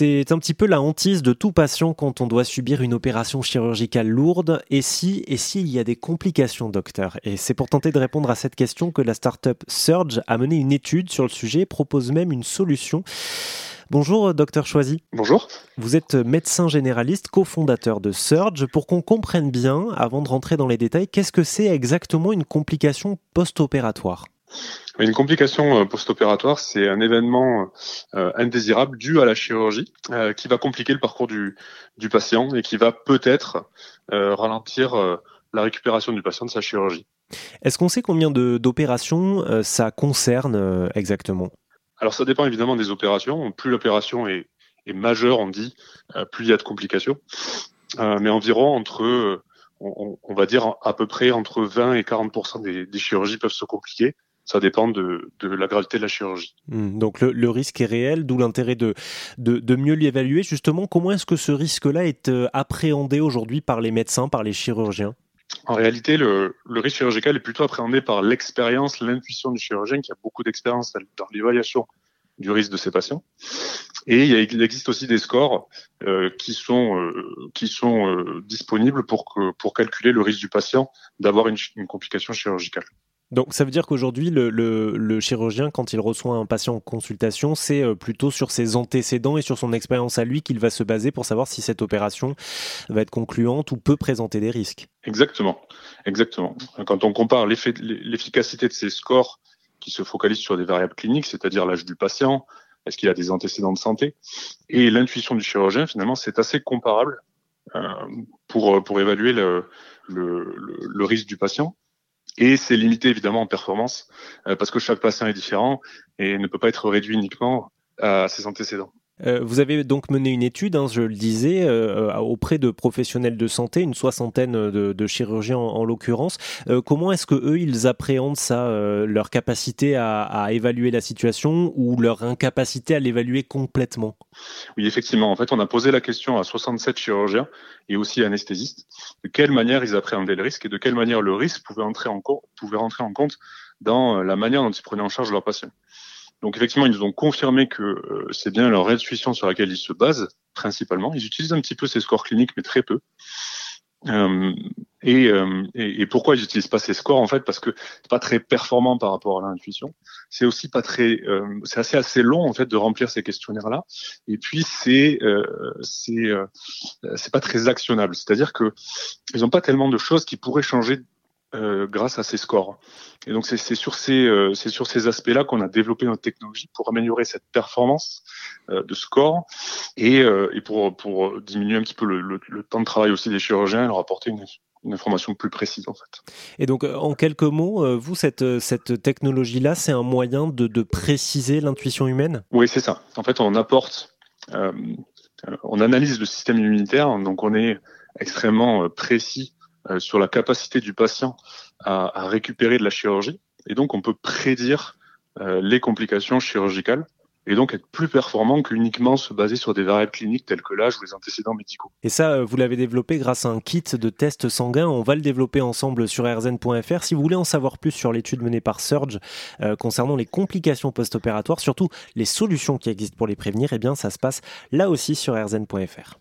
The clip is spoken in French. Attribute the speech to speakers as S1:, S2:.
S1: C'est un petit peu la hantise de tout patient quand on doit subir une opération chirurgicale lourde. Et si, et s'il y a des complications, docteur? Et c'est pour tenter de répondre à cette question que la start-up Surge a mené une étude sur le sujet, propose même une solution. Bonjour, docteur Choisy.
S2: Bonjour.
S1: Vous êtes médecin généraliste, cofondateur de Surge. Pour qu'on comprenne bien, avant de rentrer dans les détails, qu'est-ce que c'est exactement une complication post-opératoire?
S2: Une complication euh, post-opératoire, c'est un événement euh, indésirable dû à la chirurgie euh, qui va compliquer le parcours du, du patient et qui va peut-être ralentir la récupération du patient de sa chirurgie.
S1: Est-ce qu'on sait combien d'opérations ça concerne exactement?
S2: Alors ça dépend évidemment des opérations. Plus l'opération est, est, majeure, on dit, plus il y a de complications. mais environ entre, on, on, va dire à peu près entre 20 et 40 des, des chirurgies peuvent se compliquer ça dépend de, la gravité de la chirurgie.
S1: Hmm, donc le, risque est réel, d'où l'intérêt de, de, mieux l'évaluer. Justement, comment est-ce que ce risque-là est euh, appréhendé aujourd'hui par les médecins, par les chirurgiens?
S2: En réalité, le, risque chirurgical est plutôt appréhendé par l'expérience, l'intuition du chirurgien qui a beaucoup d'expérience dans l'évaluation du risque de ses patients. Et il, existe aussi des scores euh, qui sont, euh, qui sont disponibles pour, que, pour calculer le risque du patient d'avoir une complication chirurgicale.
S1: Donc ça veut dire qu'aujourd'hui, le, chirurgien, quand il reçoit un patient en consultation, c'est euh, plutôt sur ses antécédents et sur son expérience à lui qu'il va se baser pour savoir si cette opération va être concluante ou peut présenter des risques.
S2: Exactement, exactement. Quand on compare l'efficacité de ces scores qui se focalisent sur des variables cliniques, c'est-à-dire l'âge du patient, est-ce qu'il a des antécédents de santé, et l'intuition du chirurgien, finalement, c'est assez comparable euh, pour, pour évaluer le, le risque du patient. Et c'est limité évidemment en performance euh, parce que chaque patient est différent et ne peut pas être réduit uniquement à ses antécédents.
S1: Euh, vous avez donc mené une étude, hein, je le disais, euh, auprès de professionnels de santé, une soixantaine de, chirurgiens en, l'occurrence. comment est-ce que eux ils appréhendent ça, leur capacité à, évaluer la situation ou leur incapacité à l'évaluer complètement?
S2: Oui, effectivement. En fait, on a posé la question à 67 chirurgiens et aussi anesthésistes de quelle manière ils appréhendaient le risque et de quelle manière le risque pouvait entrer en, pouvait rentrer en compte dans euh, la manière dont ils prenaient en charge leurs patients. Donc effectivement, ils nous ont confirmé que euh, c'est bien leur intuition sur laquelle ils se basent principalement. Ils utilisent un petit peu ces scores cliniques, mais très peu. Euh, euh, et, et, pourquoi ils n'utilisent pas ces scores en fait Parce que c'est pas très performant par rapport à l'intuition. C'est aussi pas très, euh, c'est assez assez long en fait de remplir ces questionnaires là. Et puis c'est c'est c'est pas très actionnable. C'est-à-dire que ils n'ont pas tellement de choses qui pourraient changer euh, grâce à ces scores. Et donc c'est sur ces euh, c'est sur ces aspects-là qu'on a développé notre technologie pour améliorer cette performance euh, de score et, et pour pour diminuer un petit peu le, le, temps de travail aussi des chirurgiens et leur apporter une, une information plus précise en fait.
S1: Et donc en quelques mots, vous cette cette technologie-là, c'est un moyen de, de préciser l'intuition humaine?
S2: Oui, c'est ça. En fait, on apporte, on analyse le système immunitaire, donc on est extrêmement précis euh, sur la capacité du patient à, récupérer de la chirurgie. Et donc, on peut prédire euh, les complications chirurgicales et donc être plus performant qu'uniquement se baser sur des variables cliniques telles que l'âge ou les antécédents médicaux.
S1: Et ça, euh, vous l'avez développé grâce à un kit de tests sanguins. On va le développer ensemble sur rzn.fr. Si vous voulez en savoir plus sur l'étude menée par Surge concernant les complications post-opératoires, surtout les solutions qui existent pour les prévenir, eh bien ça se passe là aussi sur rzn.fr.